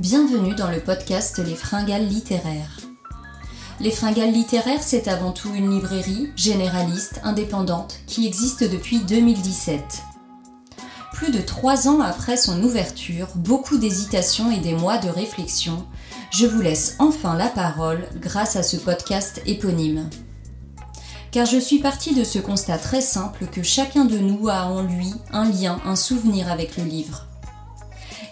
Bienvenue dans le podcast Les Fringales littéraires. Les Fringales littéraires, c'est avant tout une librairie généraliste, indépendante, qui existe depuis 2017. Plus de trois ans après son ouverture, beaucoup d'hésitations et des mois de réflexion, je vous laisse enfin la parole grâce à ce podcast éponyme car je suis partie de ce constat très simple que chacun de nous a en lui un lien, un souvenir avec le livre.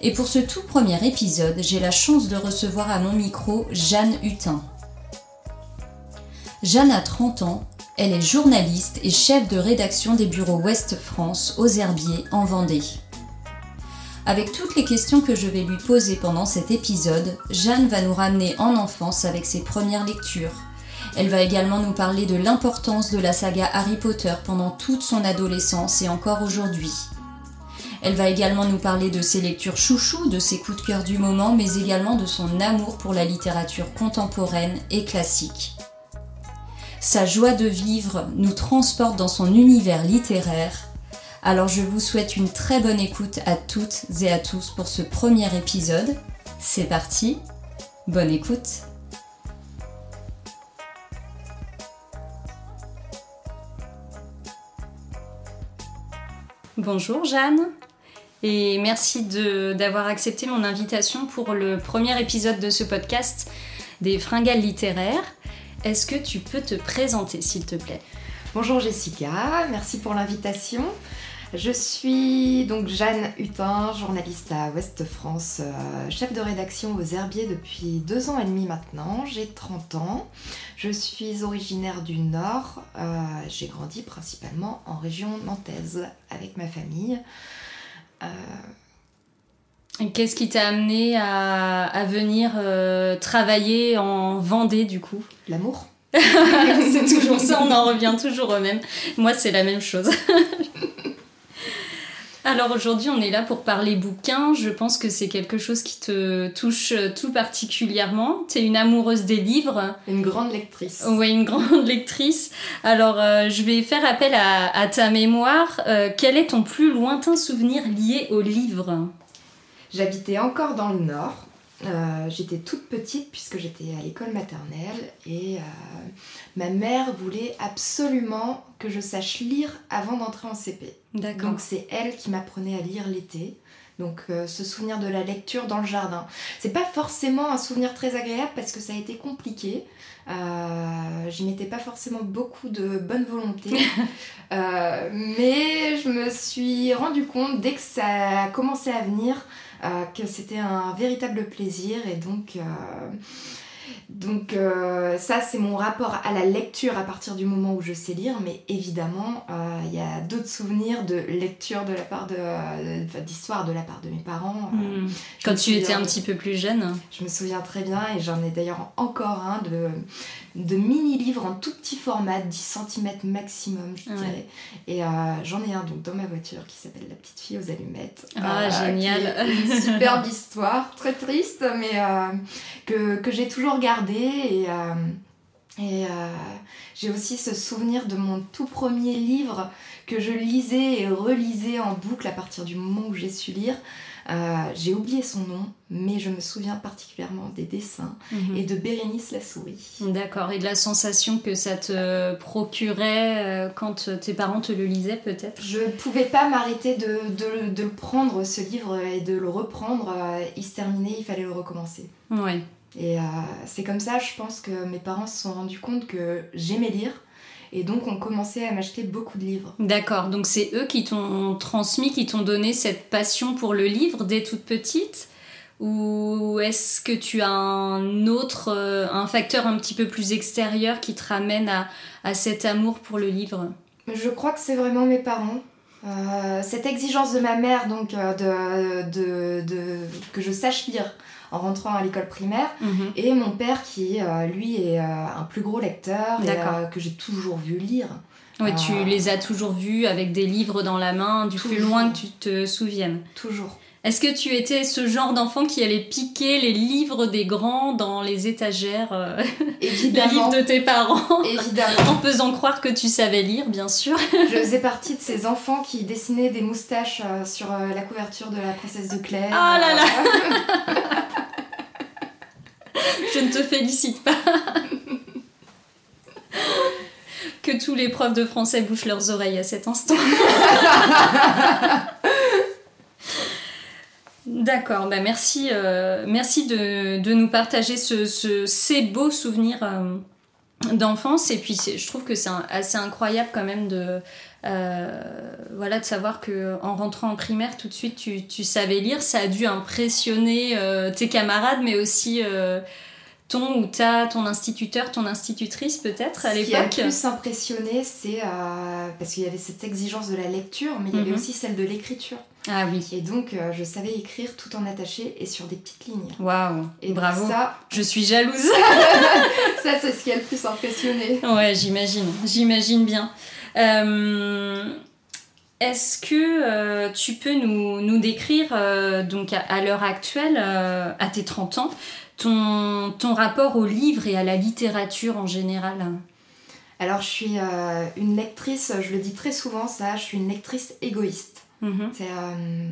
Et pour ce tout premier épisode, j'ai la chance de recevoir à mon micro Jeanne Hutin. Jeanne a 30 ans, elle est journaliste et chef de rédaction des bureaux Ouest France aux Herbiers en Vendée. Avec toutes les questions que je vais lui poser pendant cet épisode, Jeanne va nous ramener en enfance avec ses premières lectures, elle va également nous parler de l'importance de la saga Harry Potter pendant toute son adolescence et encore aujourd'hui. Elle va également nous parler de ses lectures chouchou, de ses coups de cœur du moment, mais également de son amour pour la littérature contemporaine et classique. Sa joie de vivre nous transporte dans son univers littéraire. Alors je vous souhaite une très bonne écoute à toutes et à tous pour ce premier épisode. C'est parti, bonne écoute Bonjour Jeanne et merci d'avoir accepté mon invitation pour le premier épisode de ce podcast des fringales littéraires. Est-ce que tu peux te présenter s'il te plaît? Bonjour Jessica, merci pour l'invitation. Je suis donc Jeanne Hutin, journaliste à Ouest France, euh, chef de rédaction aux Herbiers depuis deux ans et demi maintenant. J'ai 30 ans. Je suis originaire du Nord. Euh, j'ai grandi principalement en région nantaise avec ma famille. Euh, qu'est-ce qui t'a amené à, venir travailler en Vendée du coup? L'amour. c'est toujours ça, on en revient toujours au même. Moi, c'est la même chose. Alors aujourd'hui, on est là pour parler bouquins. Je pense que c'est quelque chose qui te touche tout particulièrement. Tu es une amoureuse des livres. Une grande lectrice. Oui, une grande lectrice. Alors euh, je vais faire appel à, ta mémoire. Euh, quel est ton plus lointain souvenir lié au livre J'habitais encore dans le Nord. Euh, j'étais toute petite puisque j'étais à l'école maternelle et euh, ma mère voulait absolument que je sache lire avant d'entrer en CP. Donc c'est elle qui m'apprenait à lire l'été. Donc euh, ce souvenir de la lecture dans le jardin. C'est pas forcément un souvenir très agréable parce que ça a été compliqué. J'y mettais pas forcément beaucoup de bonne volonté. mais je me suis rendu compte dès que ça a commencé à venir que c'était un véritable plaisir et donc euh, donc euh, ça c'est mon rapport à la lecture à partir du moment où je sais lire, mais évidemment il y a d'autres souvenirs de lecture de la part de, d'histoire de la part de mes parents. Hmm. Quand tu étais un petit peu plus jeune. Je me souviens très bien et j'en ai d'ailleurs encore un de de mini-livres en tout petit format, 10 cm maximum, je dirais. Et euh, j'en ai un donc dans ma voiture qui s'appelle La petite fille aux allumettes. Ah, euh, génial! une superbe histoire, très triste, mais euh, que, que j'ai toujours gardé. Et, et j'ai aussi ce souvenir de mon tout premier livre que je lisais et relisais en boucle à partir du moment où j'ai su lire. Euh, j'ai oublié son nom, mais je me souviens particulièrement des dessins mhm. et de Bérénice la souris. D'accord, et de la sensation que ça te procurait euh, quand tes parents te le lisaient peut-être? Je ne pouvais pas m'arrêter de, de, de, prendre, ce livre, et de le reprendre. Euh, il se terminait, il fallait le recommencer. Ouais. Et c'est comme ça, je pense que mes parents se sont rendus compte que j'aimais lire et donc, on commençait à m'acheter beaucoup de livres. D'accord, donc c'est eux qui t'ont transmis, qui t'ont donné cette passion pour le livre dès toute petite? Ou est-ce que tu as un autre, euh, un facteur un petit peu plus extérieur qui te ramène à, à cet amour pour le livre? Je crois que c'est vraiment mes parents. Euh, cette exigence de ma mère, donc, euh, de, de, de, que je sache lire en rentrant à l'école primaire. Mhm. Et mon père qui, euh, lui, est euh, un plus gros lecteur et, euh, que j'ai toujours vu lire. Ouais, tu les as toujours vus avec des livres dans la main, du plus loin que tu te souviennes. Toujours. Est-ce que tu étais ce genre d'enfant qui allait piquer les livres des grands dans les étagères Évidemment. Les livres de tes parents Évidemment. en faisant croire que tu savais lire, bien sûr? Je faisais partie de ces enfants qui dessinaient des moustaches sur la couverture de la princesse de Claire. Ah là là Je ne te félicite pas. que tous les profs de français bouchent leurs oreilles à cet instant. D'accord, bah merci, euh, merci de, nous partager ce, ce, ces beaux souvenirs euh, d'enfance. Et puis je trouve que c'est assez incroyable quand même de, euh, voilà, de savoir que en rentrant en primaire, tout de suite, tu, tu savais lire. Ça a dû impressionner euh, tes camarades, mais aussi euh, ton ou ta, ton instituteur, ton institutrice peut-être à l'époque. Ce qui a plus impressionné, c'est parce qu'il y avait cette exigence de la lecture, mais il y avait Mhm. aussi celle de l'écriture. Ah oui. Et donc, euh, je savais écrire tout en attaché et sur des petites lignes. Waouh. Et Bravo. Ça, Je suis jalouse. ça c'est ce qui a le plus impressionné. Ouais, j'imagine, j'imagine bien. Euh, Est-ce que euh, tu peux nous, nous décrire, euh, donc à, à l'heure actuelle, à tes 30 ans, ton, ton rapport au livre et à la littérature en général? Alors, je suis euh, une lectrice, je le dis très souvent, ça, je suis une lectrice égoïste. Mhm. C'est, euh,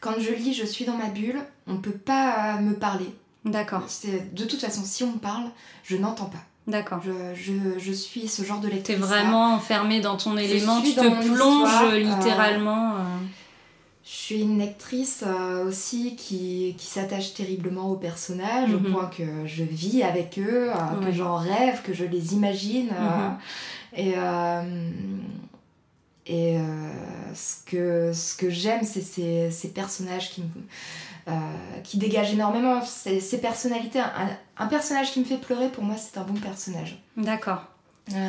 quand je lis, je suis dans ma bulle, on peut pas euh, me parler. D'accord, C'est, de toute façon, si on me parle, je n'entends pas. D'accord. Je, je, je suis ce genre de T'es lectrice. vraiment enfermé dans ton élément, tu te plonges euh, littéralement. euh. Je suis une lectrice euh, aussi qui, qui s'attache terriblement aux personnages, Mhm. au point que je vis avec eux, euh, Ouais. que j'en rêve, que je les imagine. Mhm. et et ce que, ce que j'aime, c'est ces, ces personnages qui, me, qui dégagent énormément, ces, ces personnalités. Un, un personnage qui me fait pleurer, pour moi, c'est un bon personnage. D'accord. Euh,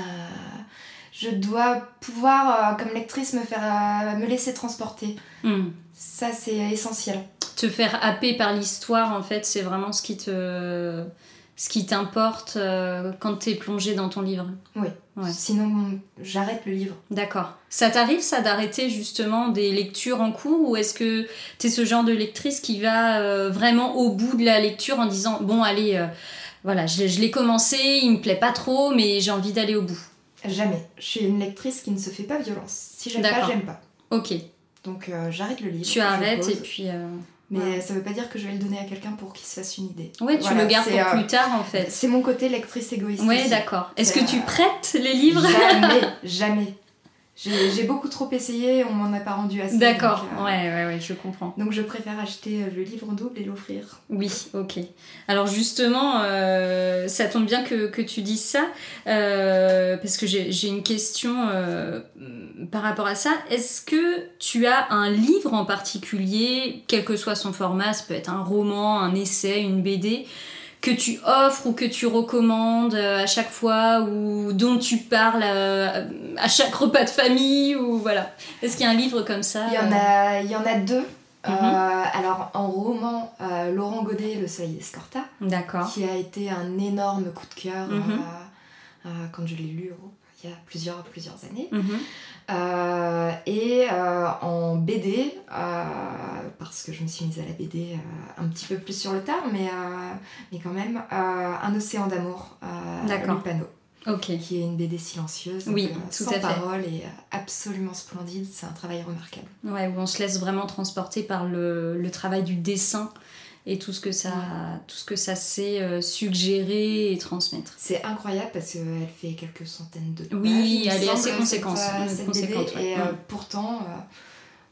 je dois pouvoir, euh, comme lectrice, me, faire, euh, me laisser transporter. Hmm. Ça, c'est essentiel. Te faire happer par l'histoire, en fait, c'est vraiment ce qui te, ce qui t'importe euh, quand t'es plongé dans ton livre. Ouais. Sinon, j'arrête le livre. D'accord. Ça t'arrive, ça, d'arrêter justement des lectures en cours ou est-ce que t'es ce genre de lectrice qui va euh, vraiment au bout de la lecture en disant bon, allez, euh, voilà, je, je l'ai commencé, il me plaît pas trop, mais j'ai envie d'aller au bout. Jamais. Je suis une lectrice qui ne se fait pas violence. Si j'aime pas, j'aime pas. Ok, Donc euh, j'arrête le livre. tu arrêtes pose. et puis. Euh, Mais Ouais. ça veut pas dire que je vais le donner à quelqu'un pour qu'il se fasse une idée. Ouais, tu Voilà, le gardes pour euh, plus tard en fait. C'est mon côté lectrice égoïste. Ouais, aussi. d'accord. Est-ce que tu euh, prêtes les livres? Jamais, jamais. J'ai beaucoup trop essayé, on m'en a pas rendu assez. D'accord, euh, ouais, ouais, ouais, je comprends. Donc je préfère acheter euh, le livre en double et l'offrir. Oui, ok. Alors justement, euh, ça tombe bien que, que tu dises ça, euh, parce que j'ai une question par rapport à ça. Est-ce que tu as un livre en particulier, quel que soit son format, ça peut être un roman, un essai, une BD, que tu offres ou que tu recommandes euh, à chaque fois ou dont tu parles à, à chaque repas de famille ou voilà. Est-ce qu'il y a un livre comme ça Il y en euh, a, il y en a deux. Mhm. Euh, alors en roman, euh, Laurent Godet, Le d'Escorta, D'accord. qui a été un énorme coup de cœur Mhm. euh, euh, quand je l'ai lu oh, il y a plusieurs, plusieurs années. Mhm. Euh, et euh, en BD, euh, parce que je me suis mise à la BD un petit peu plus sur le tard, mais, mais quand même, Un océan d'amour, D'accord. Lupano, Ok. qui est une BD silencieuse, donc, Oui, euh, tout sans à fait. parole et absolument splendide, c'est un travail remarquable. Ouais, où on se laisse vraiment transporter par le, le travail du dessin et tout ce que ça, tout ce que ça sait euh, suggérer et transmettre. C'est incroyable parce qu'elle fait quelques centaines de pages. Oui, elle est assez conséquente, ouais. et euh, pourtant, euh,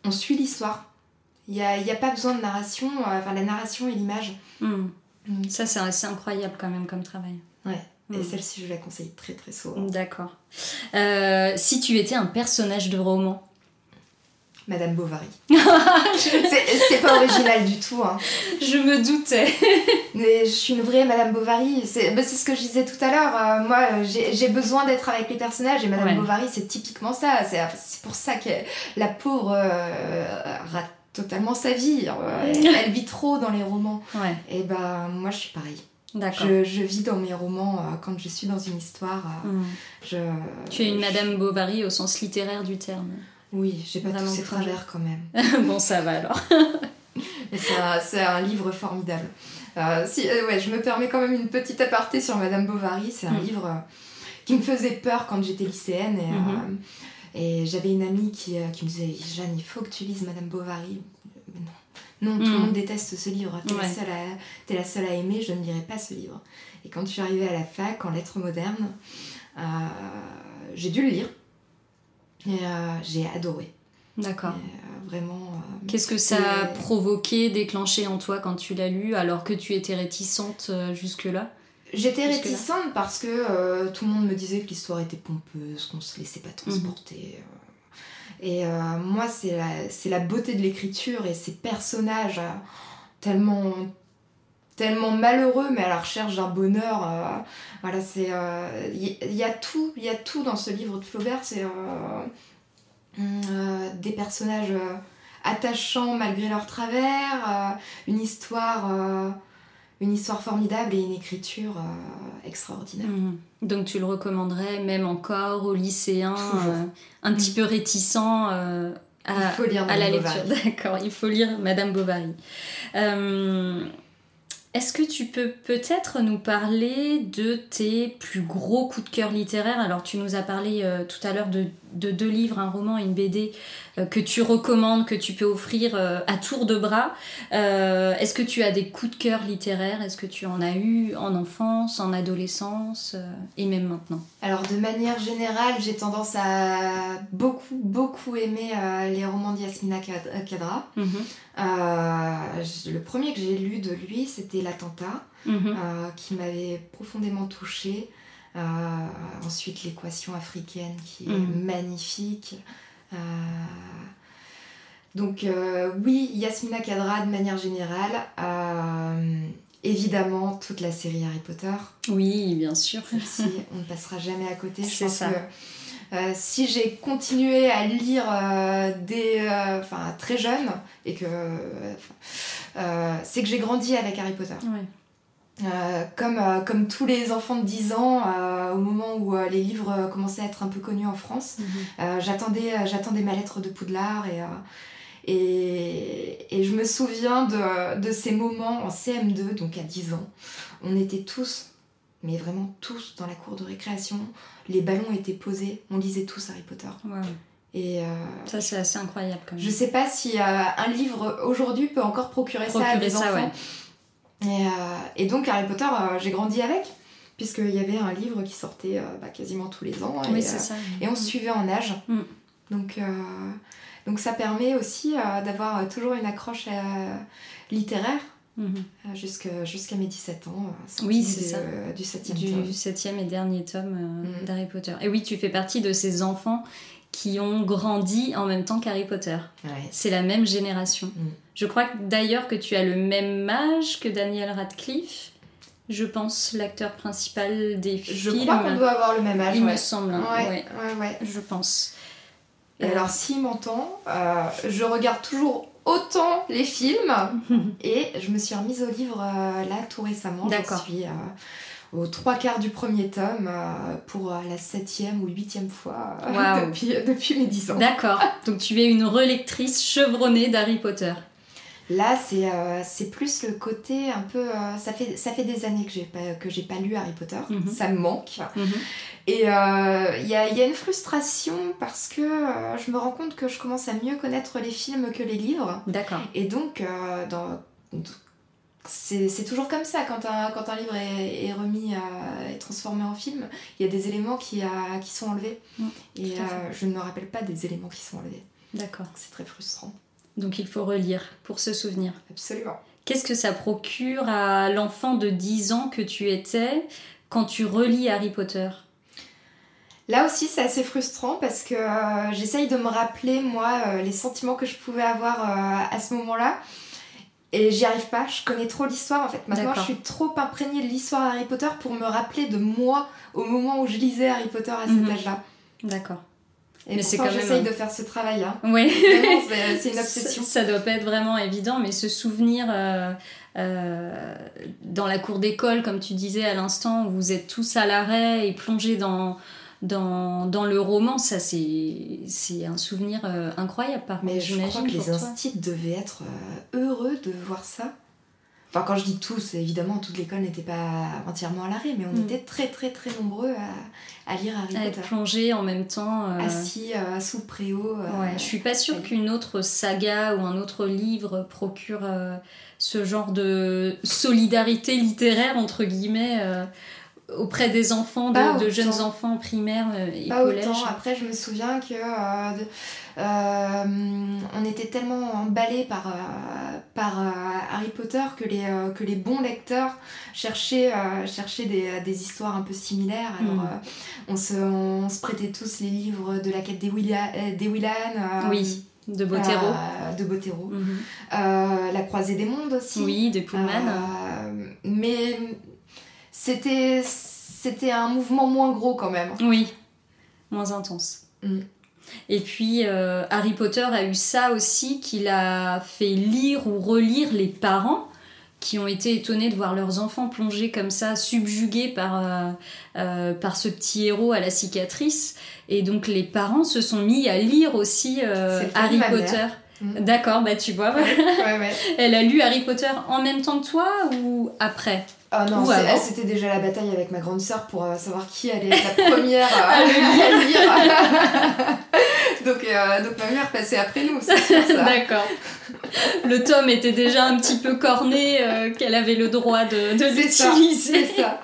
on suit l'histoire. Il n'y a, y a pas besoin de narration, euh, enfin la narration et l'image. Hmm. Mm. Ça, c'est assez incroyable quand même comme travail. Ouais. Et Mm. celle-ci, je la conseille très très souvent. D'accord. Euh, si tu étais un personnage de roman, Madame Bovary. c'est c'est pas original du tout, hein. je me doutais. mais je suis une vraie Madame Bovary. C'est bah, c'est ce que je disais tout à l'heure. euh, moi, euh, j'ai besoin d'être avec les personnages et Madame Ouais. Bovary, c'est typiquement ça. C'est pour ça que la pauvre euh, rate totalement sa vie. Elle, elle vit trop dans les romans. Ouais, Et ben, moi, je suis pareil. Je, je vis dans mes romans euh, quand je suis dans une histoire. euh, Hmm. je, Tu es une Madame Bovary au sens littéraire du terme. Oui, j'ai pas tous ces travers quand même. bon, ça va alors. C'est un, livre formidable. Euh, si, euh, ouais, je me permets quand même une petite aparté sur Madame Bovary. C'est un Mm. livre euh, qui me faisait peur quand j'étais lycéenne. Et, Mhm. euh, et j'avais une amie qui, qui me disait Jeanne, il faut que tu lises Madame Bovary. Mais non, Non, tout le Mm. monde déteste ce livre. T'es Ouais. la, seule à- t'es la seule à aimer, je ne lirai pas ce livre. Et quand je suis arrivée à la fac, en lettres modernes, j'ai dû le lire. Et euh, j'ai adoré. D'accord. Euh, vraiment. euh, Qu'est-ce que ça a provoqué, déclenché en toi quand tu l'as lu, alors que tu étais réticente jusque-là? J'étais réticente parce que euh, tout le monde me disait que l'histoire était pompeuse, qu'on se laissait pas transporter. euh. Et euh, moi, c'est la, beauté de l'écriture et ces personnages euh, tellement, tellement malheureux, mais à la recherche d'un bonheur. euh, voilà, c'est. euh, Il y, il y a tout, il y a tout dans ce livre de Flaubert. C'est euh, euh, des personnages euh, attachants malgré leurs travers, euh, une histoire. euh, une histoire formidable et une écriture euh, extraordinaire. Mhm. Donc tu le recommanderais même encore aux lycéens euh, un petit peu réticents euh, à, Il faut lire à la lecture. D'accord, il faut lire Madame Bovary. Est-ce que tu peux peut-être nous parler de tes plus gros coups de cœur littéraires? Alors tu nous as parlé euh, tout à l'heure de, de deux livres, un roman et une BD euh, que tu recommandes, que tu peux offrir euh, à tour de bras. Euh, Est-ce que tu as des coups de cœur littéraires? Est-ce que tu en as eu en enfance, en adolescence et même maintenant? Alors de manière générale, j'ai tendance à beaucoup, beaucoup aimer les romans d'Yasmina Kad- Kadra. Mhm. Le premier que j'ai lu de lui, c'était L'Attentat, Mhm. qui m'avait profondément touchée. Euh, ensuite, L'équation africaine, qui est Mhm. magnifique. Euh, Donc euh, oui, Yasmina Kadra de manière générale. Évidemment, toute la série Harry Potter. Oui, bien sûr. Celle-ci, on ne passera jamais à côté. Je C'est pense ça. que euh, si j'ai continué à lire euh, dès, euh, très jeune, et que c'est que j'ai grandi avec Harry Potter. Ouais. Euh, comme, euh, comme tous les enfants de 10 ans, euh, au moment où les livres commençaient à être un peu connus en France, Mhm. j'attendais, j'attendais ma lettre de Poudlard et, et, et je me souviens de, de ces moments en CM2, donc à 10 ans. On était tous, mais vraiment tous, dans la cour de récréation. Les ballons étaient posés, on lisait tous Harry Potter. Et euh, Ça, c'est assez incroyable quand même. je sais pas si euh, un livre aujourd'hui peut encore procurer, ça à des ça, enfants. ouais. Et, euh, et donc Harry Potter, euh, j'ai grandi avec, puisqu'il y avait un livre qui sortait euh, bah, quasiment tous les ans. Oui, et, c'est euh, ça. et on se suivait en âge. Mm. Donc, euh, donc ça permet aussi d'avoir toujours une accroche littéraire jusque- jusqu'à mes 17 ans. Oui, c'est du, ça. du 7 Du tome. septième et dernier tome Mm. d'Harry Potter. Et oui, tu fais partie de ces enfants qui ont grandi en même temps qu'Harry Potter. Ouais. C'est la même génération. Je crois d'ailleurs que tu as le même âge que Daniel Radcliffe. Je pense l'acteur principal des Je films. crois qu'on doit avoir le même âge. Il ouais. me semble. Ouais, ouais, ouais, je pense. Et alors, s'il m'entend, euh, je regarde toujours autant les films et je me suis remise au livre euh, là tout récemment. Je D'accord. suis euh, aux trois quarts du premier tome euh, pour la septième ou huitième fois Waouh. depuis, depuis mes dix ans. D'accord. Donc tu es une relectrice chevronnée d'Harry Potter. Là, c'est euh, c'est plus le côté un peu. euh, ça, fait, ça fait des années que j'ai pas, que j'ai pas lu Harry Potter. Mhm. Ça me manque. Mhm. Et euh, il y, a, y a une frustration parce que euh, je me rends compte que je commence à mieux connaître les films que les livres. D'accord. Et donc, euh, dans- c'est c'est toujours comme ça quand un, quand un livre est, est remis, à, est transformé en film, il y a des éléments qui, euh, qui sont enlevés. Mm, Et euh, je ne me rappelle pas des éléments qui sont enlevés. D'accord. C'est très frustrant. Donc il faut relire pour se souvenir. Absolument. Qu'est-ce que ça procure à l'enfant de 10 ans que tu étais quand tu relis Harry Potter? Là aussi, c'est assez frustrant parce que euh, j'essaye de me rappeler, moi, euh, les sentiments que je pouvais avoir euh, à ce moment-là. Et j'y arrive pas, je connais trop l'histoire en fait. Maintenant, je suis trop imprégnée de l'histoire Harry Potter pour me rappeler de moi au moment où je lisais Harry Potter à cet Mhm. âge-là. D'accord. Et Mais c'est quand j'essaye de faire ce travail. Hein. Oui. Vraiment, c'est une obsession. Ça, ça doit pas être vraiment évident, mais ce souvenir euh, euh, dans la cour d'école, comme tu disais à l'instant, où vous êtes tous à l'arrêt et plongés dans, dans, dans le roman, ça c'est un souvenir euh, incroyable par Mais je crois que les instits devaient être euh, heureux de voir ça. Enfin, quand je dis tous, évidemment, toute l'école n'était pas entièrement à l'arrêt, mais on Mm. était très très très nombreux à, à lire Harry À être Potter. plongé en même temps. euh, Assis euh, sous préau. euh, Ouais, je suis pas sûre ouais. qu'une autre saga ou un autre livre procure euh, ce genre de solidarité littéraire entre guillemets auprès des enfants, de, de jeunes enfants primaires euh, et Pas autant. Après, je me souviens que euh, de- euh, on était tellement emballés par, euh, par Harry Potter que les, que les bons lecteurs cherchaient, cherchaient des, des histoires un peu similaires. Alors, Mm. euh, on, se, on se prêtait tous les livres de la quête des, Willa- des Willan. Oui, de Bottero. euh, de Bottero. Mhm. La croisée des mondes aussi. Oui, des Pullman. Mais c'était c'était un mouvement moins gros quand même. Oui, moins intense. Mm. Et puis euh, Harry Potter a eu ça aussi qu'il a fait lire ou relire les parents qui ont été étonnés de voir leurs enfants plongés comme ça, subjugués par, euh, euh, par ce petit héros à la cicatrice. Et donc les parents se sont mis à lire aussi Harry Potter. Mm. D'accord, bah tu vois, ouais, ouais. elle a lu Harry Potter en même temps que toi ou après? Ah non, c'était déjà la bataille avec ma grande sœur pour euh, savoir qui allait être la première à le lire. donc, euh, donc ma mère passait après nous, c'est sûr ça. D'accord. Le tome était déjà un petit peu corné, euh, qu'elle avait le droit de, de l'utiliser. C'est ça.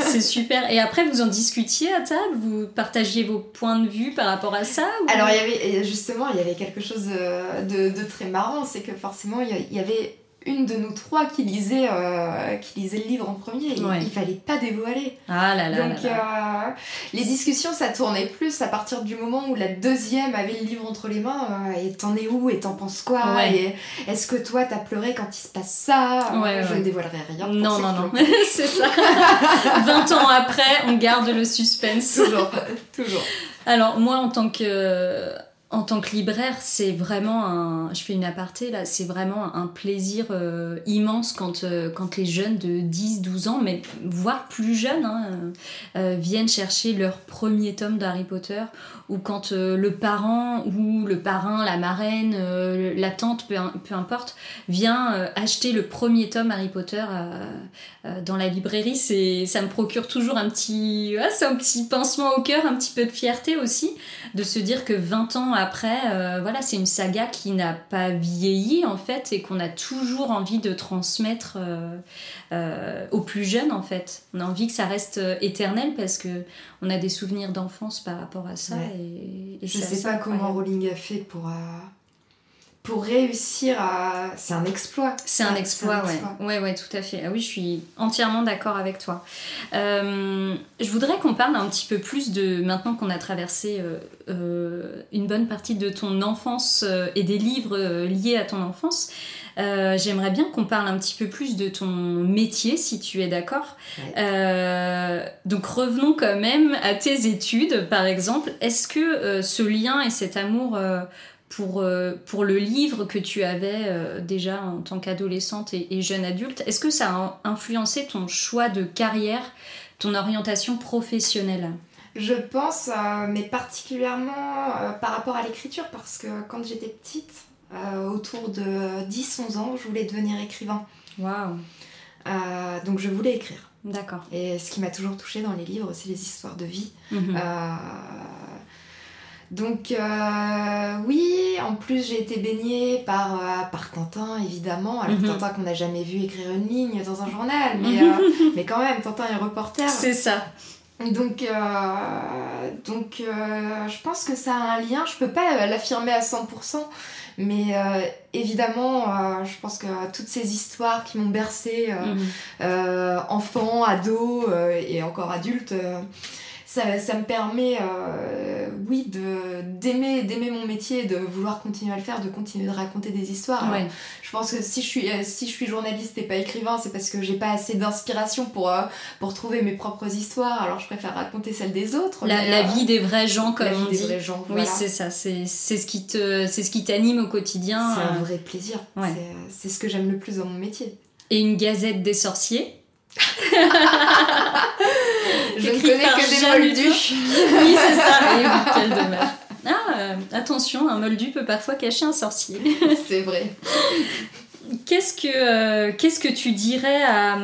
C'est super. Et après, vous en discutiez à table? Vous partagiez vos points de vue par rapport à ça ou- Alors il y avait justement il y avait quelque chose euh, de, de très marrant, c'est que forcément il y avait une de nous trois qui lisait, euh, qui lisait le livre en premier. et Ouais. Il fallait pas dévoiler. Ah là là Donc là là. euh, les discussions ça tournait plus à partir du moment où la deuxième avait le livre entre les mains euh, et t'en es où et t'en penses quoi Ouais. est-ce que toi t'as pleuré quand il se passe ça? Ouais, Je ne dévoilerai rien. pour Non, non, non. C'est ça. 20 ans après, on garde le suspense. toujours, toujours. Alors moi en tant que en tant que libraire, c'est vraiment un je fais une aparté là, c'est vraiment un plaisir euh, immense quand euh, quand les jeunes de 10 12 ans mais voire plus jeunes hein, euh, euh, viennent chercher leur premier tome d'Harry Potter ou quand euh, le parent ou le parrain, la marraine, euh, la tante peu, peu importe vient acheter le premier tome Harry Potter dans la librairie, c'est ça me procure toujours un petit ouais, c'est un petit pincement au cœur, un petit peu de fierté aussi de se dire que 20 ans après, euh, voilà, c'est une saga qui n'a pas vieilli en fait et qu'on a toujours envie de transmettre euh, euh, aux plus jeunes en fait. On a envie que ça reste éternel parce que on a des souvenirs d'enfance par rapport à ça. Ouais. Et, et Je c'est sais pas comment. Rowling a fait pour, pour réussir à. C'est un exploit. C'est un exploit, c'est un ouais. exploit. ouais. Ouais, tout à fait. Ah oui, je suis entièrement d'accord avec toi. Euh, je voudrais qu'on parle un petit peu plus de, maintenant qu'on a traversé euh, euh, une bonne partie de ton enfance et des livres liés à ton enfance, euh, j'aimerais bien qu'on parle un petit peu plus de ton métier, si tu es d'accord. Ouais. Donc revenons quand même à tes études, par exemple. Est-ce que ce lien et cet amour pour, euh, pour le livre que tu avais euh, déjà en tant qu'adolescente et, et jeune adulte, est-ce que ça a influencé ton choix de carrière, ton orientation professionnelle? Je pense, euh, mais particulièrement par rapport à l'écriture, parce que quand j'étais petite, autour de 10-11 ans, je voulais devenir écrivain. Waouh, donc je voulais écrire. d'accord. Et ce qui m'a toujours touchée dans les livres, c'est les histoires de vie. Mhm. Donc euh, oui, en plus j'ai été baignée par, euh, par Tintin évidemment. Alors Mhm. Tintin qu'on n'a jamais vu écrire une ligne dans un journal, mais, euh, mais quand même Tintin est reporter. C'est ça. Donc, euh, donc euh, je pense que ça a un lien. Je peux pas l'affirmer à 100%, mais euh, évidemment, euh, je pense que toutes ces histoires qui m'ont bercé, euh, Mhm. euh, enfant, ado euh, et encore adulte, euh, ça, ça me permet, euh, oui, de d'aimer d'aimer mon métier, de vouloir continuer à le faire, de continuer de raconter des histoires. Ouais. je pense que si je suis, euh, si je suis journaliste et pas écrivain, c'est parce que j'ai pas assez d'inspiration pour, euh, pour trouver mes propres histoires, alors je préfère raconter celles des autres. La, vie des vrais gens, comme la vie on des dit. vrais gens, Oui, voilà. c'est ça. C'est c'est ce qui te, c'est ce qui t'anime au quotidien. C'est un vrai plaisir. ouais. C'est- C'est ce que j'aime le plus dans mon métier. Et une gazette des sorciers? Je ne connais que des moldus. Oui, c'est ça. Et oui, quel dommage. Ah, euh, attention, un moldu peut parfois cacher un sorcier. c'est vrai. qu'est-ce que, qu'est-ce que tu dirais à,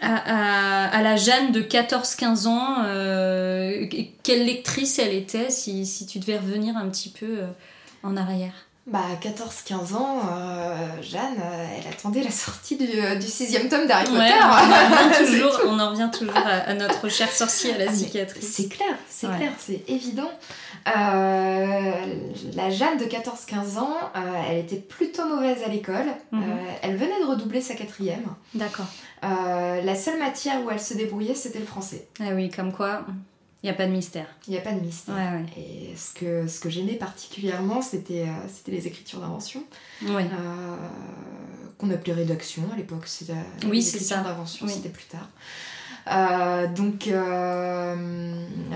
à, à, la Jeanne de 14-15 ans Quelle lectrice elle était si, si, tu devais revenir un petit peu en arrière? Bah, 14-15 ans, euh, Jeanne, euh, elle attendait la sortie du, euh, du sixième tome d'Harry Potter. on, en toujours, on en revient toujours à, notre cher sorcier, à la ah, cicatrice. C'est clair, c'est clair, c'est évident. la Jeanne de 14-15 ans, elle était plutôt mauvaise à l'école. Mhm. elle venait de redoubler sa quatrième. D'accord. la seule matière où elle se débrouillait, c'était le français. Ah oui, comme quoi. Il n'y a pas de mystère. Il n'y a pas de mystère. Et ce que, ce que j'aimais particulièrement, c'était euh, c'était les écritures d'invention. Oui. Euh, qu'on appelait rédaction à l'époque. Oui, c'est ça. d'invention, c'était plus tard. Euh, donc,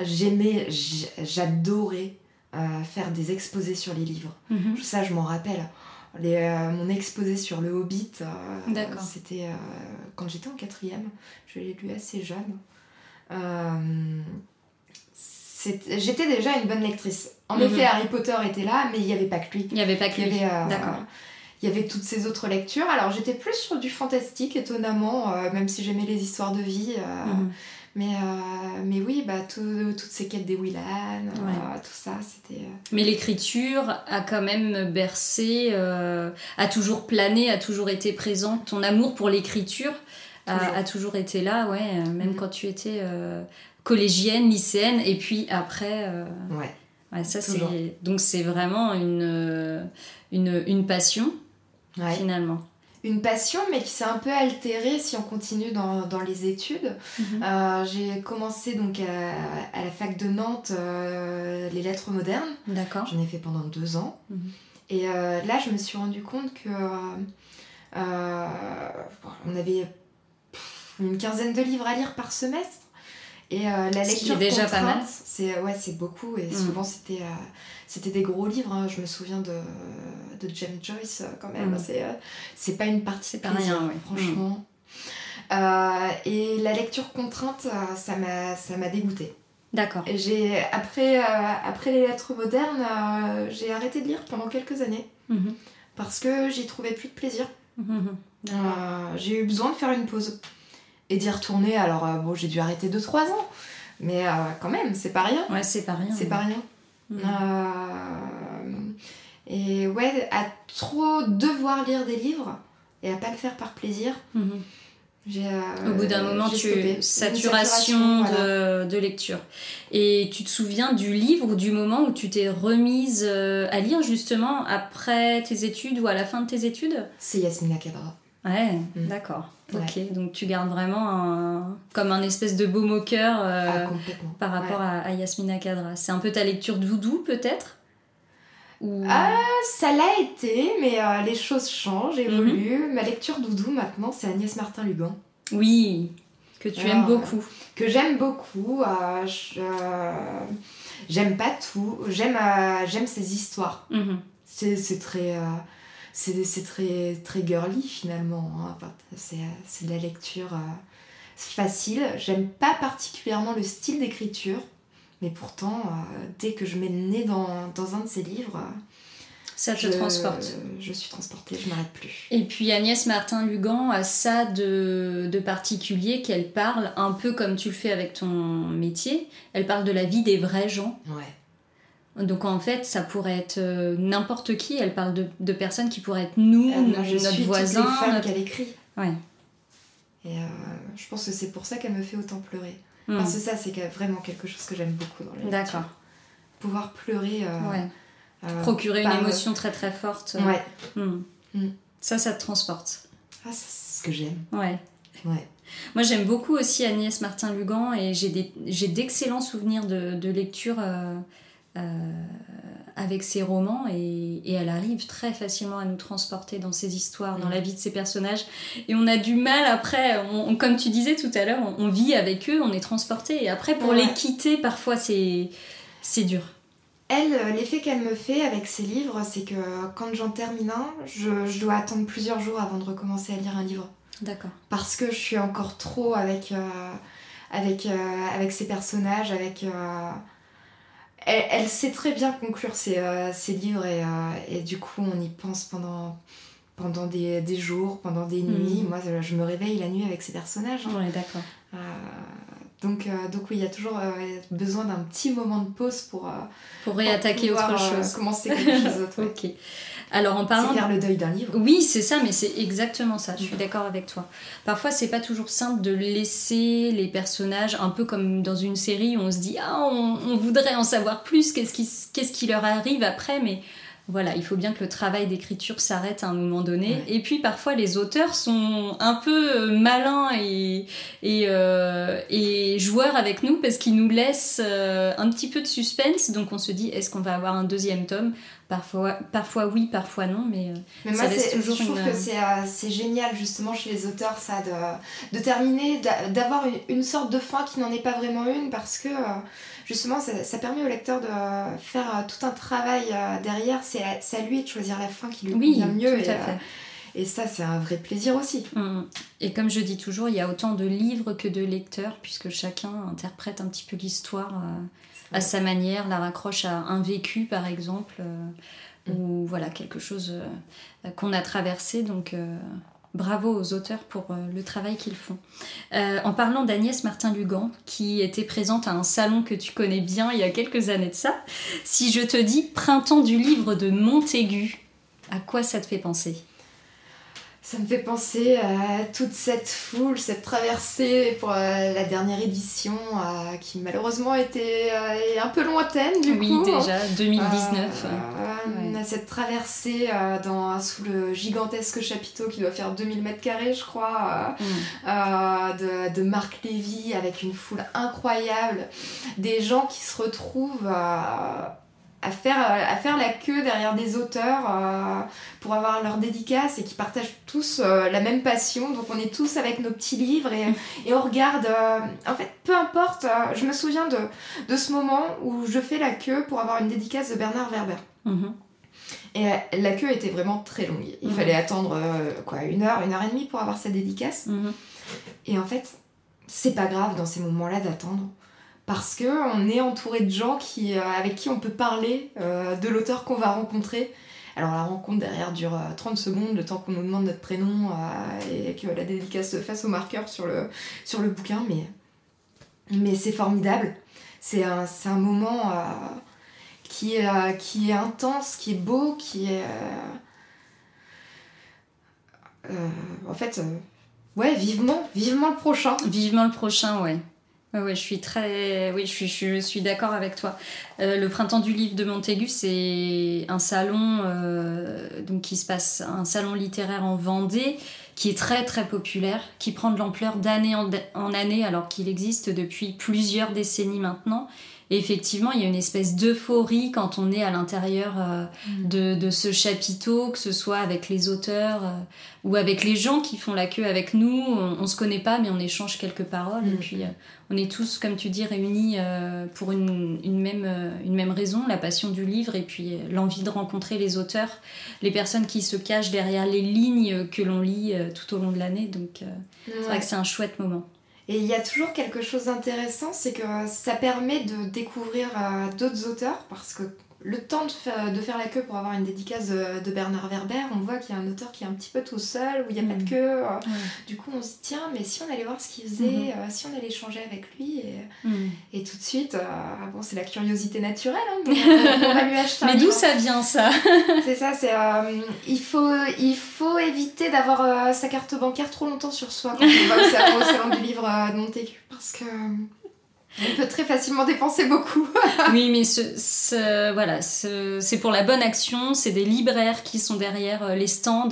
j'aimais, j'adorais faire des exposés sur les livres. Mhm. Ça, je m'en rappelle. Les, mon exposé sur le Hobbit, c'était quand j'étais en quatrième. Je l'ai lu assez jeune j'étais déjà une bonne lectrice. En mhm. effet, Harry Potter était là, mais il n'y avait pas que lui. Il n'y avait pas que lui. Euh, D'accord. Il y avait toutes ces autres lectures. Alors j'étais plus sur du fantastique, étonnamment, euh, même si j'aimais les histoires de vie. Euh, mhm. Mais, mais oui, bah, toutes ces quêtes des Willan, tout ça, c'était... Mais l'écriture a quand même bercé, a toujours plané, a toujours été présente. Ton amour pour l'écriture a, toujours été là, ouais, même mhm. quand tu étais collégienne, lycéenne, et puis après. Euh, ouais. ça c'est donc c'est vraiment une, euh, une, une passion finalement. Une passion, mais qui s'est un peu altérée si on continue dans, dans les études. Mhm. Euh, j'ai commencé donc à, la fac de Nantes les lettres modernes. D'accord. J'en ai fait pendant deux ans. Mhm. Et là, je me suis rendu compte que on avait une quinzaine de livres à lire par semestre. Et euh, la lecture déjà pas mal. C'est ouais, c'est beaucoup et mm. souvent c'était euh, c'était des gros livres. Hein. Je me souviens de, de James Joyce euh, quand même. Mm. C'est c'est pas une partie de plaisir, rien, franchement. et la lecture contrainte, ça m'a ça m'a dégoûté. D'accord. J'ai après après les lettres modernes, j'ai arrêté de lire pendant quelques années mm-hmm. parce que j'y trouvais plus de plaisir. Mm-hmm. j'ai eu besoin de faire une pause et d'y retourner. Alors, euh, bon, j'ai dû arrêter 2-3 ans, mais euh, quand même, c'est pas rien. Ouais, c'est pas rien. C'est pas rien. Mm. Euh, et ouais, à trop devoir lire des livres et à pas le faire par plaisir. Mm-hmm. Au bout d'un moment, tu saturation, de, de, lecture. Et tu te souviens du livre ou du moment où tu t'es remise à lire justement après tes études ou à la fin de tes études? C'est Yasmina Kadra. Ouais, mm. d'accord. Ok, donc tu gardes vraiment comme un espèce de beau moqueur euh, ah, par rapport à, Yasmina Kadra. C'est un peu ta lecture de doudou peut-être? Ah, ça l'a été, mais euh, les choses changent, évoluent. Mhm. Ma lecture doudou maintenant, c'est Agnès Martin-Lugan. Oui, que tu aimes beaucoup. Que j'aime beaucoup. Euh, j'aime pas tout. J'aime j'aime ses histoires. Mhm. C'est très c'est très, très girly finalement. Hein. c'est de la lecture euh, facile. J'aime pas particulièrement le style d'écriture, mais pourtant, euh, dès que je mets le nez dans, dans un de ses livres, ça te transporte. Je suis transportée, je m'arrête plus. Et puis Agnès Martin-Lugan a ça de, de particulier qu'elle parle un peu comme tu le fais avec ton métier. Elle parle de la vie des vrais gens. Ouais. Donc en fait, ça pourrait être euh, n'importe qui. Elle parle de, personnes qui pourraient être nous, euh, notre suis voisin. Toutes les femmes qu'elle écrit. Ouais. Et euh, je pense que c'est pour ça qu'elle me fait autant pleurer. Hmm. Parce que ça, c'est vraiment quelque chose que j'aime beaucoup dans la D'accord. Pouvoir pleurer. ouais. Procurer une émotion très très forte. Ouais. Hmm. Hmm. Ça, ça te transporte. Ah, c'est ce que j'aime. Ouais. Ouais. Moi, j'aime beaucoup aussi Agnès Martin-Lugan et j'ai d'excellents souvenirs de, de lecture. Euh, avec ses romans et, elle arrive très facilement à nous transporter dans ses histoires, dans mm. la vie de ses personnages. Et on a du mal après, comme tu disais tout à l'heure, on, vit avec eux, on est transporté. Et après, pour les quitter, parfois c'est dur. Elle, euh, l'effet qu'elle me fait avec ses livres, c'est que quand j'en termine un, je, dois attendre plusieurs jours avant de recommencer à lire un livre. D'accord. Parce que je suis encore trop avec, euh, avec, avec ces personnages, avec elle, sait très bien conclure ses, euh, livres et, euh, et, du coup on y pense pendant, pendant des, des, jours, pendant des nuits. Moi, je me réveille la nuit avec ces personnages. Hein. Ouais, d'accord. donc, donc oui, il y a toujours besoin d'un petit moment de pause pour... pour réattaquer autre chose. commencer quelque chose d'autre. ok. Alors en parlant. C'est faire le deuil d'un livre. Oui, c'est ça, mais c'est exactement ça. Je suis d'accord avec toi. Parfois, c'est pas toujours simple de laisser les personnages un peu comme dans une série où on se dit ah on, voudrait en savoir plus, qu'est-ce qui, qu'est-ce qui leur arrive après, mais voilà, il faut bien que le travail d'écriture s'arrête à un moment donné. Et puis parfois les auteurs sont un peu euh, malins et, et, euh, et joueurs avec nous parce qu'ils nous laissent euh, un petit peu de suspense. Donc on se dit est-ce qu'on va avoir un deuxième tome? Parfois, parfois oui, parfois non, mais, moi, toujours je trouve que euh, c'est génial justement chez les auteurs ça de, de terminer, d'avoir une, sorte de fin qui n'en est pas vraiment une parce que justement ça, ça, permet au lecteur de faire tout un travail derrière, c'est à, lui de choisir la fin qui lui convient mieux. Tout et, à fait. Et ça, c'est un vrai plaisir aussi. Mmh. Et comme je dis toujours, il y a autant de livres que de lecteurs, puisque chacun interprète un petit peu l'histoire à sa manière, la raccroche à un vécu par exemple, euh, ou voilà, quelque chose euh, qu'on a traversé. Donc euh, bravo aux auteurs pour le travail qu'ils font. en parlant d'Agnès Martin-Lugan, qui était présente à un salon que tu connais bien il y a quelques années de ça, si je te dis Printemps du livre de Montaigu, à quoi ça te fait penser? Ça me fait penser à toute cette foule, cette traversée pour euh, la dernière édition euh, qui malheureusement était euh, un peu lointaine du oui, coup. Oui, déjà, 2019. On a cette traversée dans, sous le gigantesque chapiteau qui doit faire 2000 mètres carrés, je crois, mm. de, de, Marc Lévy avec une foule incroyable, des gens qui se retrouvent à faire, à faire la queue derrière des auteurs euh, pour avoir leur dédicace et qui partagent tous euh, la même passion. Donc on est tous avec nos petits livres et, et on regarde. Euh, en fait, peu importe, je me souviens de, de ce moment où je fais la queue pour avoir une dédicace de Bernard Werber. Mhm. Et la queue était vraiment très longue. Il mhm. fallait attendre quoi, une heure, une heure et demie pour avoir sa dédicace. Mhm. Et en fait, c'est pas grave dans ces moments-là d'attendre parce qu'on est entouré de gens qui, euh, avec qui on peut parler euh, de l'auteur qu'on va rencontrer. Alors la rencontre derrière dure 30 euh, secondes, le temps qu'on nous demande notre prénom et que la dédicace se fasse au marqueur sur le, sur le bouquin, mais, mais c'est formidable. C'est un, un, moment qui, qui est intense, qui est beau, qui est... en fait, ouais, vivement, vivement le prochain. Vivement le prochain, ouais. Oui, je suis très, oui, je suis, je suis d'accord avec toi. Euh, le printemps du livre de Montaigu, c'est un salon, euh, donc qui se passe, un salon littéraire en Vendée, qui est très très populaire, qui prend de l'ampleur d'année en, année, alors qu'il existe depuis plusieurs décennies maintenant, et effectivement, il y a une espèce d'euphorie quand on est à l'intérieur euh, mm. de, de, ce chapiteau, que ce soit avec les auteurs euh, ou avec les gens qui font la queue avec nous. On, ne se connaît pas, mais on échange quelques paroles. Et mm. puis, euh, on est tous, comme tu dis, réunis pour une, une, même, une même raison, la passion du livre et puis l'envie de rencontrer les auteurs, les personnes qui se cachent derrière les lignes que l'on lit tout au long de l'année. Donc, c'est vrai que c'est un chouette moment. Et il y a toujours quelque chose d'intéressant, c'est que ça permet de découvrir euh, d'autres auteurs parce que le temps de faire, de faire la queue pour avoir une dédicace de, Bernard Werber, on voit qu'il y a un auteur qui est un petit peu tout seul, où il n'y a pas de mm. queue. Euh. Du coup, on se dit, tiens, mais si on allait voir ce qu'il faisait, mm-hmm. euh, si on allait échanger avec lui, et, mm. et tout de suite, euh, bon, c'est la curiosité naturelle, hein, on, va lui acheter Mais d'où ça vient, ça? C'est ça, c'est... il, faut, il faut éviter d'avoir sa carte bancaire trop longtemps sur soi quand on va au salon, du livre de Montaigu, parce que... On peut très facilement dépenser beaucoup. oui, mais ce, voilà, c'est pour la bonne action. C'est des libraires qui sont derrière euh, les stands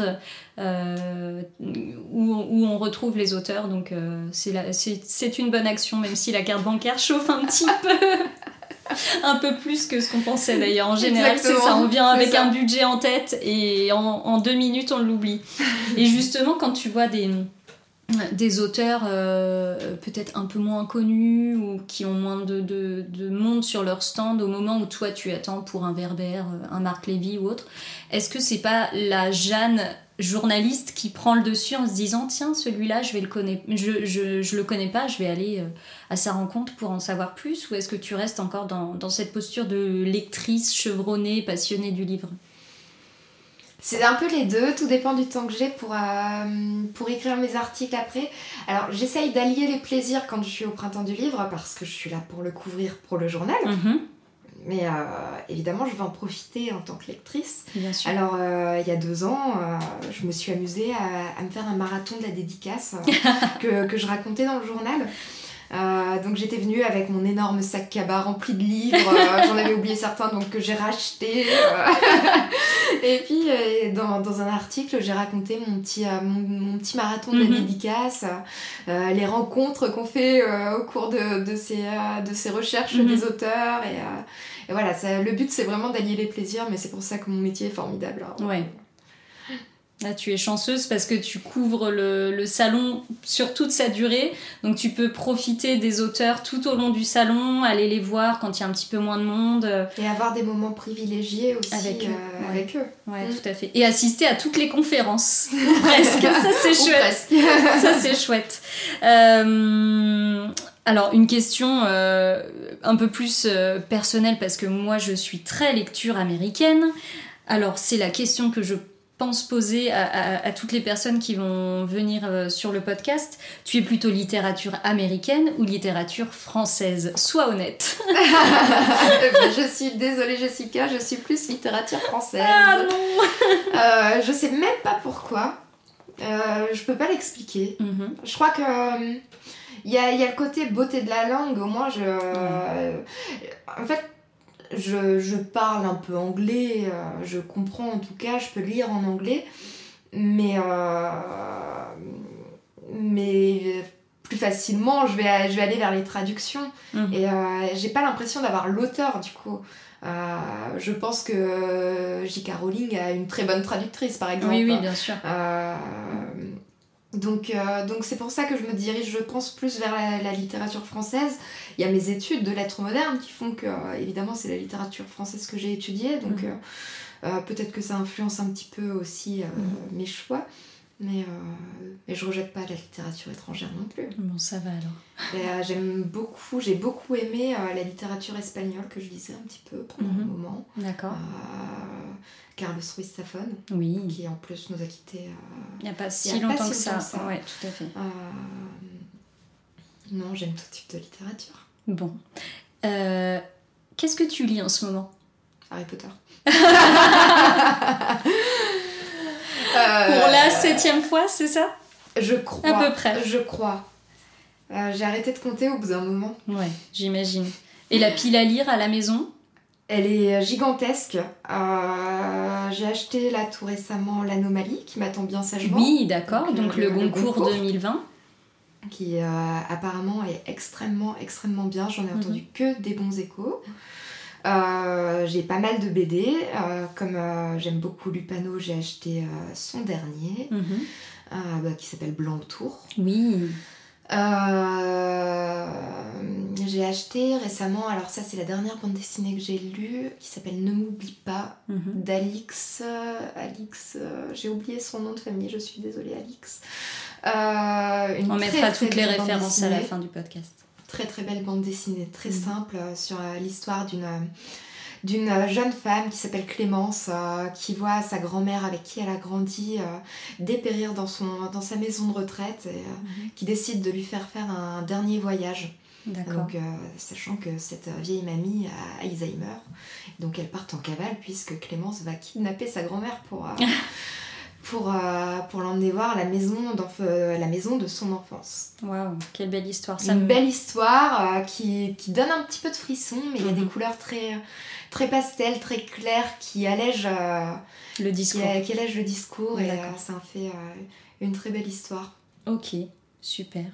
euh, où, où, on retrouve les auteurs. Donc euh, c'est une bonne action, même si la carte bancaire chauffe un petit peu. un peu plus que ce qu'on pensait d'ailleurs. En général, c'est ça. On vient avec un budget en tête et en, en deux minutes, on l'oublie. et justement, quand tu vois des des auteurs euh, peut-être un peu moins connus ou qui ont moins de, de, monde sur leur stand au moment où toi tu attends pour un Werber, euh, un Marc Lévy ou autre. Est-ce que c'est pas la Jeanne journaliste qui prend le dessus en se disant tiens celui-là je vais le connaître je, je, je, le connais pas je vais aller euh, à sa rencontre pour en savoir plus? Ou est-ce que tu restes encore dans, dans cette posture de lectrice chevronnée passionnée du livre? C'est un peu les deux, tout dépend du temps que j'ai pour, euh, pour écrire mes articles après. Alors j'essaye d'allier les plaisirs quand je suis au printemps du livre parce que je suis là pour le couvrir pour le journal. Mhm. Mais euh, évidemment, je vais en profiter en tant que lectrice. Bien sûr. Alors, euh, il y a deux ans, euh, je me suis amusée à, à me faire un marathon de la dédicace que, que je racontais dans le journal. Euh, donc j'étais venue avec mon énorme sac cabas rempli de livres, euh, j'en avais oublié certains donc que j'ai racheté. euh. et puis dans, dans un article j'ai raconté mon petit, mon, mon petit marathon de la Mhm. dédicace, les rencontres qu'on fait au cours de, de, ces, de ces recherches Mhm. des auteurs. Et, et voilà, ça- le but c'est vraiment d'allier les plaisirs mais c'est pour ça que mon métier est formidable. hein. Ouais. Là, tu es chanceuse parce que tu couvres le, le salon sur toute sa durée. Donc, tu peux profiter des auteurs tout au long du salon, aller les voir quand il y a un petit peu moins de monde. Euh, Et avoir des moments privilégiés aussi Avec eux, euh, ouais. avec eux. Ouais, Mm. tout à fait. Et assister à toutes les conférences. Presque. Ça, c'est Ou chouette. Ça, c'est chouette. Euh, alors, une question euh, un peu plus euh, personnelle, parce que moi, je suis très lecture américaine. Alors, c'est la question que je pense poser à, à- à toutes les personnes qui vont venir euh, sur le podcast. Tu es plutôt littérature américaine ou littérature française? Sois honnête. Ben, je suis désolée Jessica, je suis plus littérature française. Ah non Euh, je sais même pas pourquoi. Euh, je peux pas l'expliquer. Mhm. Je crois que euh, il y, a, il y a le côté beauté de la langue. Au moins, je. euh, en fait, je, je parle un peu anglais. euh, je comprends en tout cas. Je peux lire en anglais. Mais. euh, mais plus facilement, je vais, je vais aller vers les traductions. Mhm. Et euh, j'ai pas l'impression d'avoir l'auteur du coup. Euh, je pense que euh, J.K. Rowling a une très bonne traductrice par exemple. Oui, oui, bien sûr. Euh, donc euh, donc c'est pour ça que je me dirige, je pense, plus vers la, la littérature française. Il y a mes études de lettres modernes qui font que, euh, évidemment, c'est la littérature française que j'ai étudiée. Donc Mhm. euh, peut-être que ça influence un petit peu aussi euh, Mhm. mes choix. Mais, euh, mais je rejette pas la littérature étrangère non plus. Bon, ça va alors. Euh, J'aime beaucoup, j'ai beaucoup aimé euh, la littérature espagnole que je lisais un petit peu pendant Mhm. un moment. D'accord. Euh, Carlos Ruiz Zafón, Oui. qui en plus nous a quittés. Il n'y a pas si a pas longtemps si que ça. longtemps que ça. Ouais, tout à fait. Non, j'aime tout type de littérature. Bon. Qu'est-ce que tu lis en ce moment? Harry Potter. Pour la septième fois, c'est ça? Je crois. À peu près. Je crois. Euh, j'ai arrêté de compter au bout d'un moment. Ouais, j'imagine. Et la pile à lire à la maison? Elle est gigantesque. Euh, j'ai acheté là tout récemment l'Anomalie qui m'attend bien sagement. Oui, d'accord. Donc, Donc, le- Goncourt Goncourt. 2020. qui euh, apparemment est extrêmement extrêmement bien. J'en ai Mhm. entendu que des bons échos. Euh, j'ai pas mal de BD. euh, comme euh, j'aime beaucoup Lupano, j'ai acheté son dernier Mhm. bah, qui s'appelle Blanc autour. Oui. J'ai acheté récemment, alors ça c'est la dernière bande dessinée que j'ai lue, qui s'appelle Ne m'oublie pas, Mhm. d'Alix. euh, Alix, euh, j'ai oublié son nom de famille, je suis désolée, Alix. On mettra toutes les références à la fin du podcast. Très très belle bande dessinée, très Mhm. simple, euh, sur euh, l'histoire d'une euh, d'une jeune femme qui s'appelle Clémence, euh, qui voit sa grand-mère avec qui elle a grandi euh, dépérir dans, son, dans sa maison de retraite et euh, qui décide de lui faire faire un dernier voyage. D'accord. Donc, sachant que cette vieille mamie a Alzheimer, donc elle part en cavale puisque Clémence va kidnapper sa grand-mère pour, pour, euh, pour l'emmener voir la maison, euh, la maison de son enfance. Waouh, quelle belle histoire. Ça Une me- belle histoire euh, qui, qui donne un petit peu de frisson, mais il y a Mhm. des couleurs très, très pastel, très claires qui allègent, euh, Le qui, discours. qui allègent le discours et ça en fait une très belle histoire. Ok, super.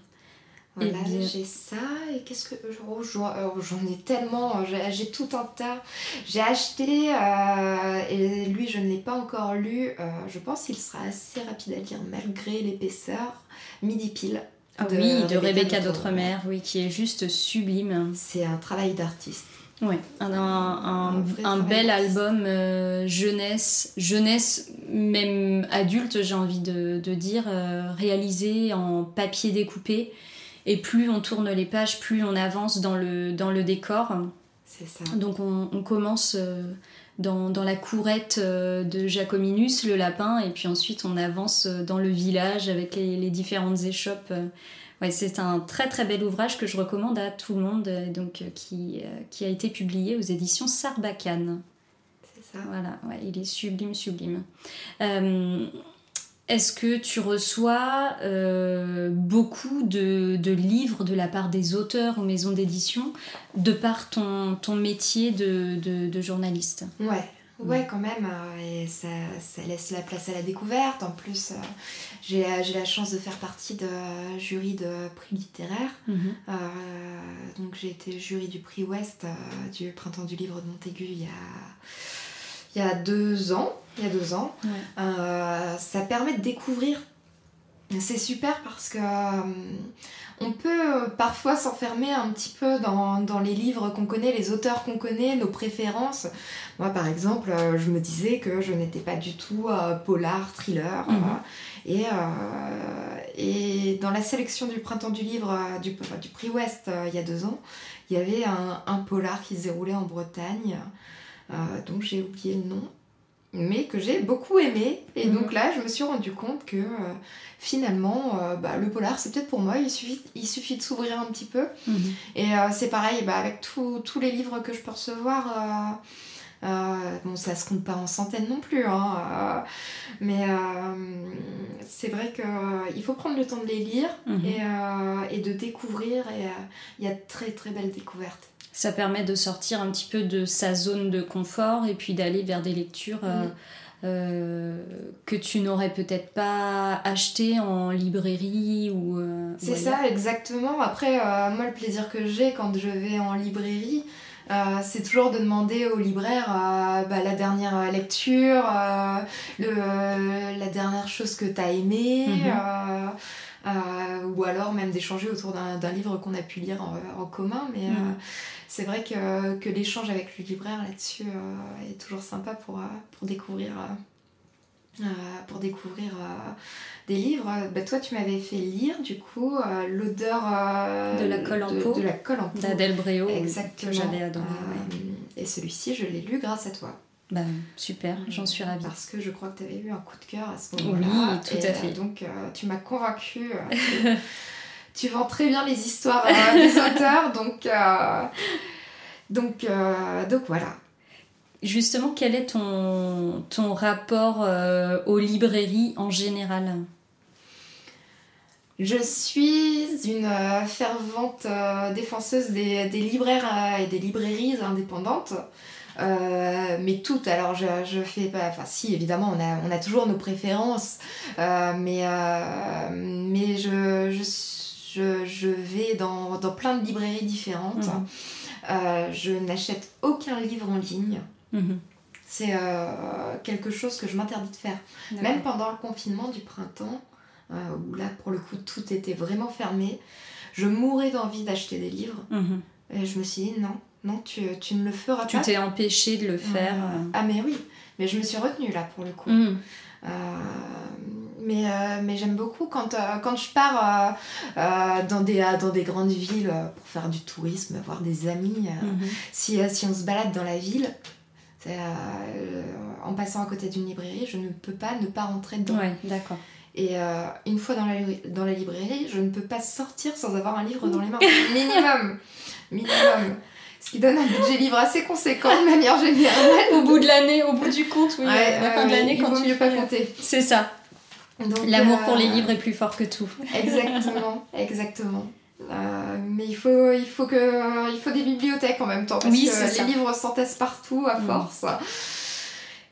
Voilà, bien. j'ai ça et qu'est-ce que oh, j'en ai tellement, euh, j'ai tout un tas. J'ai acheté euh, et lui je ne l'ai pas encore lu. euh, je pense qu'il sera assez rapide à lire malgré l'épaisseur. Midi pile. Ah de oui, de Rebecca d'Outre-mer. oui, qui est juste sublime. C'est un travail d'artiste. Ouais, un, un, un- bel album euh, jeunesse, jeunesse même adulte, j'ai envie de, de dire, euh, réalisé en papier découpé. Et plus on tourne les pages, plus on avance dans le, dans le décor. C'est ça. Donc on, on commence euh, dans, dans, la courette de Jacominus, le lapin, et puis ensuite on avance dans le village avec les, les différentes échoppes. Ouais, c'est un très très bel ouvrage que je recommande à tout le monde, donc, qui, qui a été publié aux éditions Sarbacane. C'est ça. Voilà, ouais, il est sublime, sublime. Est-ce que tu reçois euh, beaucoup de, livres de la part des auteurs ou maisons d'édition de par ton, ton métier de, journaliste? Ouais, ouais, quand même. Euh, et ça, laisse la place à la découverte. En plus, euh, j'ai la chance de faire partie de jury de prix littéraire. Mhm. donc j'ai été jury du prix Ouest du Printemps du Livre de Montaigu il y a, il y a deux ans il y a deux ans. Euh, ça permet de découvrir. C'est super parce que euh, on peut parfois s'enfermer un petit peu dans, dans les livres qu'on connaît, les auteurs qu'on connaît, nos préférences. Moi, par exemple, euh, je me disais que je n'étais pas du tout polar, thriller. Mhm. et, et dans la sélection du printemps du livre du, du prix Ouest il y a deux ans, il y avait un, un polar qui se déroulait en Bretagne. donc j'ai oublié le nom mais que j'ai beaucoup aimé. Et donc mhm. là, je me suis rendu compte que euh, finalement, euh, bah, le polar, c'est peut-être pour moi, il suffit, il suffit de s'ouvrir un petit peu. Mhm. Et euh, c'est pareil, bah, avec tous les livres que je peux recevoir, bon, ça se compte pas en centaines non plus, hein, mais c'est vrai qu'il faut prendre le temps de les lire mhm. et, et, de découvrir, et il y a de très très belles découvertes ça permet de sortir un petit peu de sa zone de confort et puis d'aller vers des lectures euh, euh, que tu n'aurais peut-être pas achetées en librairie ou. Euh, c'est ça, exactement. Après, moi, le plaisir que j'ai quand je vais en librairie, c'est toujours de demander au libraire bah, la dernière lecture, le, la dernière chose que tu as aimé. Mhm. ou alors même d'échanger autour d'un livre qu'on a pu lire en, commun. Mais mhm c'est vrai que, que l'échange avec le libraire là-dessus euh, est toujours sympa pour, euh, pour découvrir, euh, pour découvrir des livres. Bah, toi, tu m'avais fait lire du coup l'odeur de la colle en peau, de la colle en peau d'Adèle Bréau, Exactement. que j'avais adoré. Et celui-ci, je l'ai lu grâce à toi. Bah, super, j'en suis ravie. Parce que je crois que tu avais eu un coup de cœur à ce moment-là. Oui, tout à fait. donc, tu m'as convaincue. tu vends très bien les histoires euh, des auteurs, donc, euh, donc, euh, donc voilà. Justement, quel est ton, ton rapport aux librairies en général? Je suis une fervente défenseuse des, des, libraires et des librairies indépendantes. mais toutes, alors je, je fais pas, enfin si évidemment on a, on a toujours nos préférences, mais, mais je, je suis je, vais dans, plein de librairies différentes. Euh, je n'achète aucun livre en ligne. Mhm. C'est euh, quelque chose que je m'interdis de faire. Même pendant le confinement du printemps, euh, où là, pour le coup, tout était vraiment fermé, je mourais d'envie d'acheter des livres. Mhm. Et je me suis dit, non, non, tu, tu ne le feras pas. Tu t'es empêché de le faire. ah, mais oui, mais je me suis retenue là, pour le coup. Mais, euh, mais j'aime beaucoup quand, euh, quand je pars euh, dans, des, dans des grandes villes pour faire du tourisme, voir des amis. Mhm. si, si on se balade dans la ville, en passant à côté d'une librairie, je ne peux pas ne pas rentrer dedans. Ouais, d'accord. Et une fois dans la, dans la librairie, je ne peux pas sortir sans avoir un livre dans les mains. Minimum. Minimum. Ce qui donne un budget livre assez conséquent de manière générale. au bout de l'année, au bout du compte, oui. à la fin de l'année, quand tu mieux pas compter. C'est ça. L'amour pour les euh, livres est plus fort que tout. Exactement, exactement. Euh, mais il faut, il, faut que, il faut des bibliothèques en même temps parce oui, que les livres s'entassent partout à force.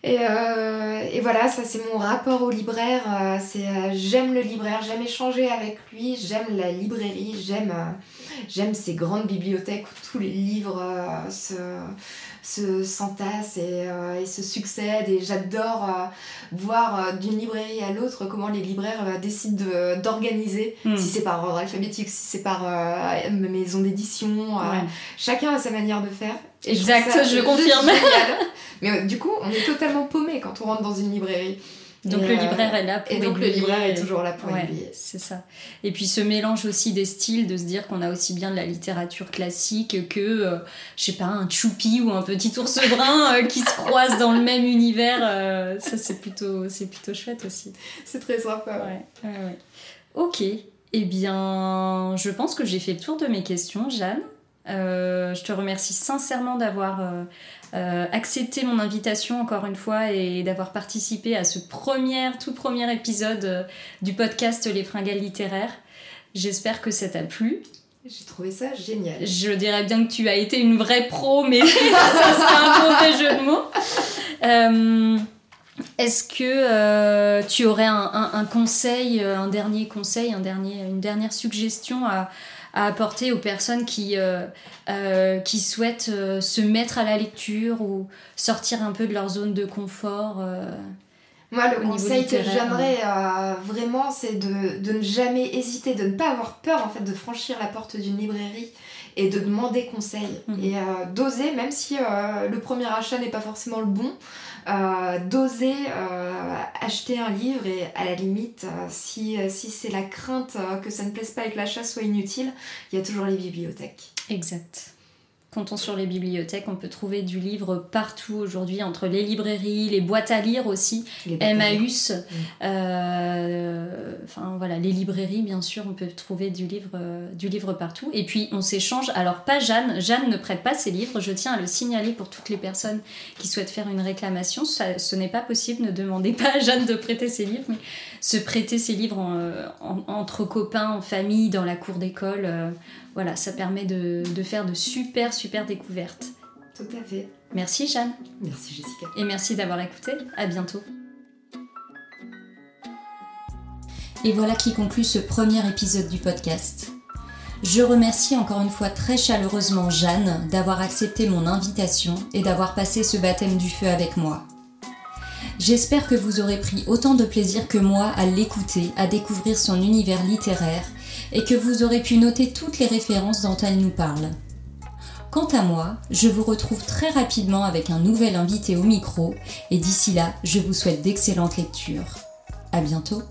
Et, euh, et, voilà, ça c'est mon rapport au libraire. c'est j'aime le libraire, j'aime échanger avec lui, j'aime la librairie, j'aime j'aime ces grandes bibliothèques où tous les livres se se s'entassent et, euh, et, se succèdent. Et j'adore euh, voir euh, d'une librairie à l'autre comment les libraires décident d'organiser, hmm. si c'est par ordre alphabétique, si c'est par maison d'édition. Chacun a sa manière de faire. exact, je confirme. Mais du coup, on est totalement paumé quand on rentre dans une librairie. Donc Et, le euh, libraire est là pour Et donc le libraire est toujours là pour Ouais, c'est ça. Et puis ce mélange aussi des styles, de se dire qu'on a aussi bien de la littérature classique que, euh, je sais pas, un choupi ou un petit ours brun euh, qui se croisent dans le même univers. euh, ça, c'est plutôt, c'est plutôt chouette aussi. C'est très sympa. Ouais, ouais, ouais. Ok. Eh bien, je pense que j'ai fait le tour de mes questions, Jeanne. Euh, je te remercie sincèrement d'avoir euh, euh, accepté mon invitation encore une fois et d'avoir participé à ce premier, tout premier épisode du podcast Les Fringales littéraires. J'espère que ça t'a plu. J'ai trouvé ça génial. Je dirais bien que tu as été une vraie pro, mais ça serait un mauvais jeu de mots. Est-ce que euh, tu aurais un, un- un conseil, un dernier conseil, un dernier, une dernière suggestion à, à apporter aux personnes qui, euh, euh, qui souhaitent euh, se mettre à la lecture ou sortir un peu de leur zone de confort Moi, le conseil que j'aimerais vraiment, c'est de, de ne jamais hésiter, de ne pas avoir peur en fait de franchir la porte d'une librairie et de demander conseil Mhm. et d'oser, même si le premier achat n'est pas forcément le bon, euh, d'oser euh, acheter un livre et à la limite, euh, si, si c'est la crainte que ça ne plaise pas et que l'achat soit inutile, il y a toujours les bibliothèques. Exact. Comptons sur les bibliothèques, on peut trouver du livre partout aujourd'hui, entre les librairies, les boîtes à lire aussi. Emmaüs, euh, enfin voilà, les librairies bien sûr, on peut trouver du livre, euh, du livre partout. Et puis on s'échange, alors pas Jeanne, Jeanne ne prête pas ses livres, je tiens à le signaler pour toutes les personnes qui souhaitent faire une réclamation, Ça- ce n'est pas possible, ne demandez pas à Jeanne de prêter ses livres, mais se prêter ses livres en, euh, en- entre copains, en famille, dans la cour d'école, euh, voilà, ça permet de, de faire de super super découvertes. Tout à fait. Merci Jeanne, Merci Jessica. et merci d'avoir écouté, à bientôt. Et voilà qui conclut ce premier épisode du podcast. Je remercie encore une fois très chaleureusement Jeanne d'avoir accepté mon invitation et d'avoir passé ce baptême du feu avec moi. J'espère que vous aurez pris autant de plaisir que moi à l'écouter, à découvrir son univers littéraire et que vous aurez pu noter toutes les références dont elle nous parle. Quant à moi, je vous retrouve très rapidement avec un nouvel invité au micro et d'ici là, je vous souhaite d'excellentes lectures. À bientôt!